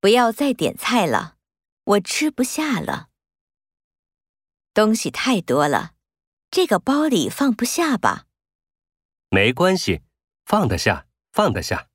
不要再点菜了我吃不下了。东西太多了这个包里放不下吧？没关系放得下放得下。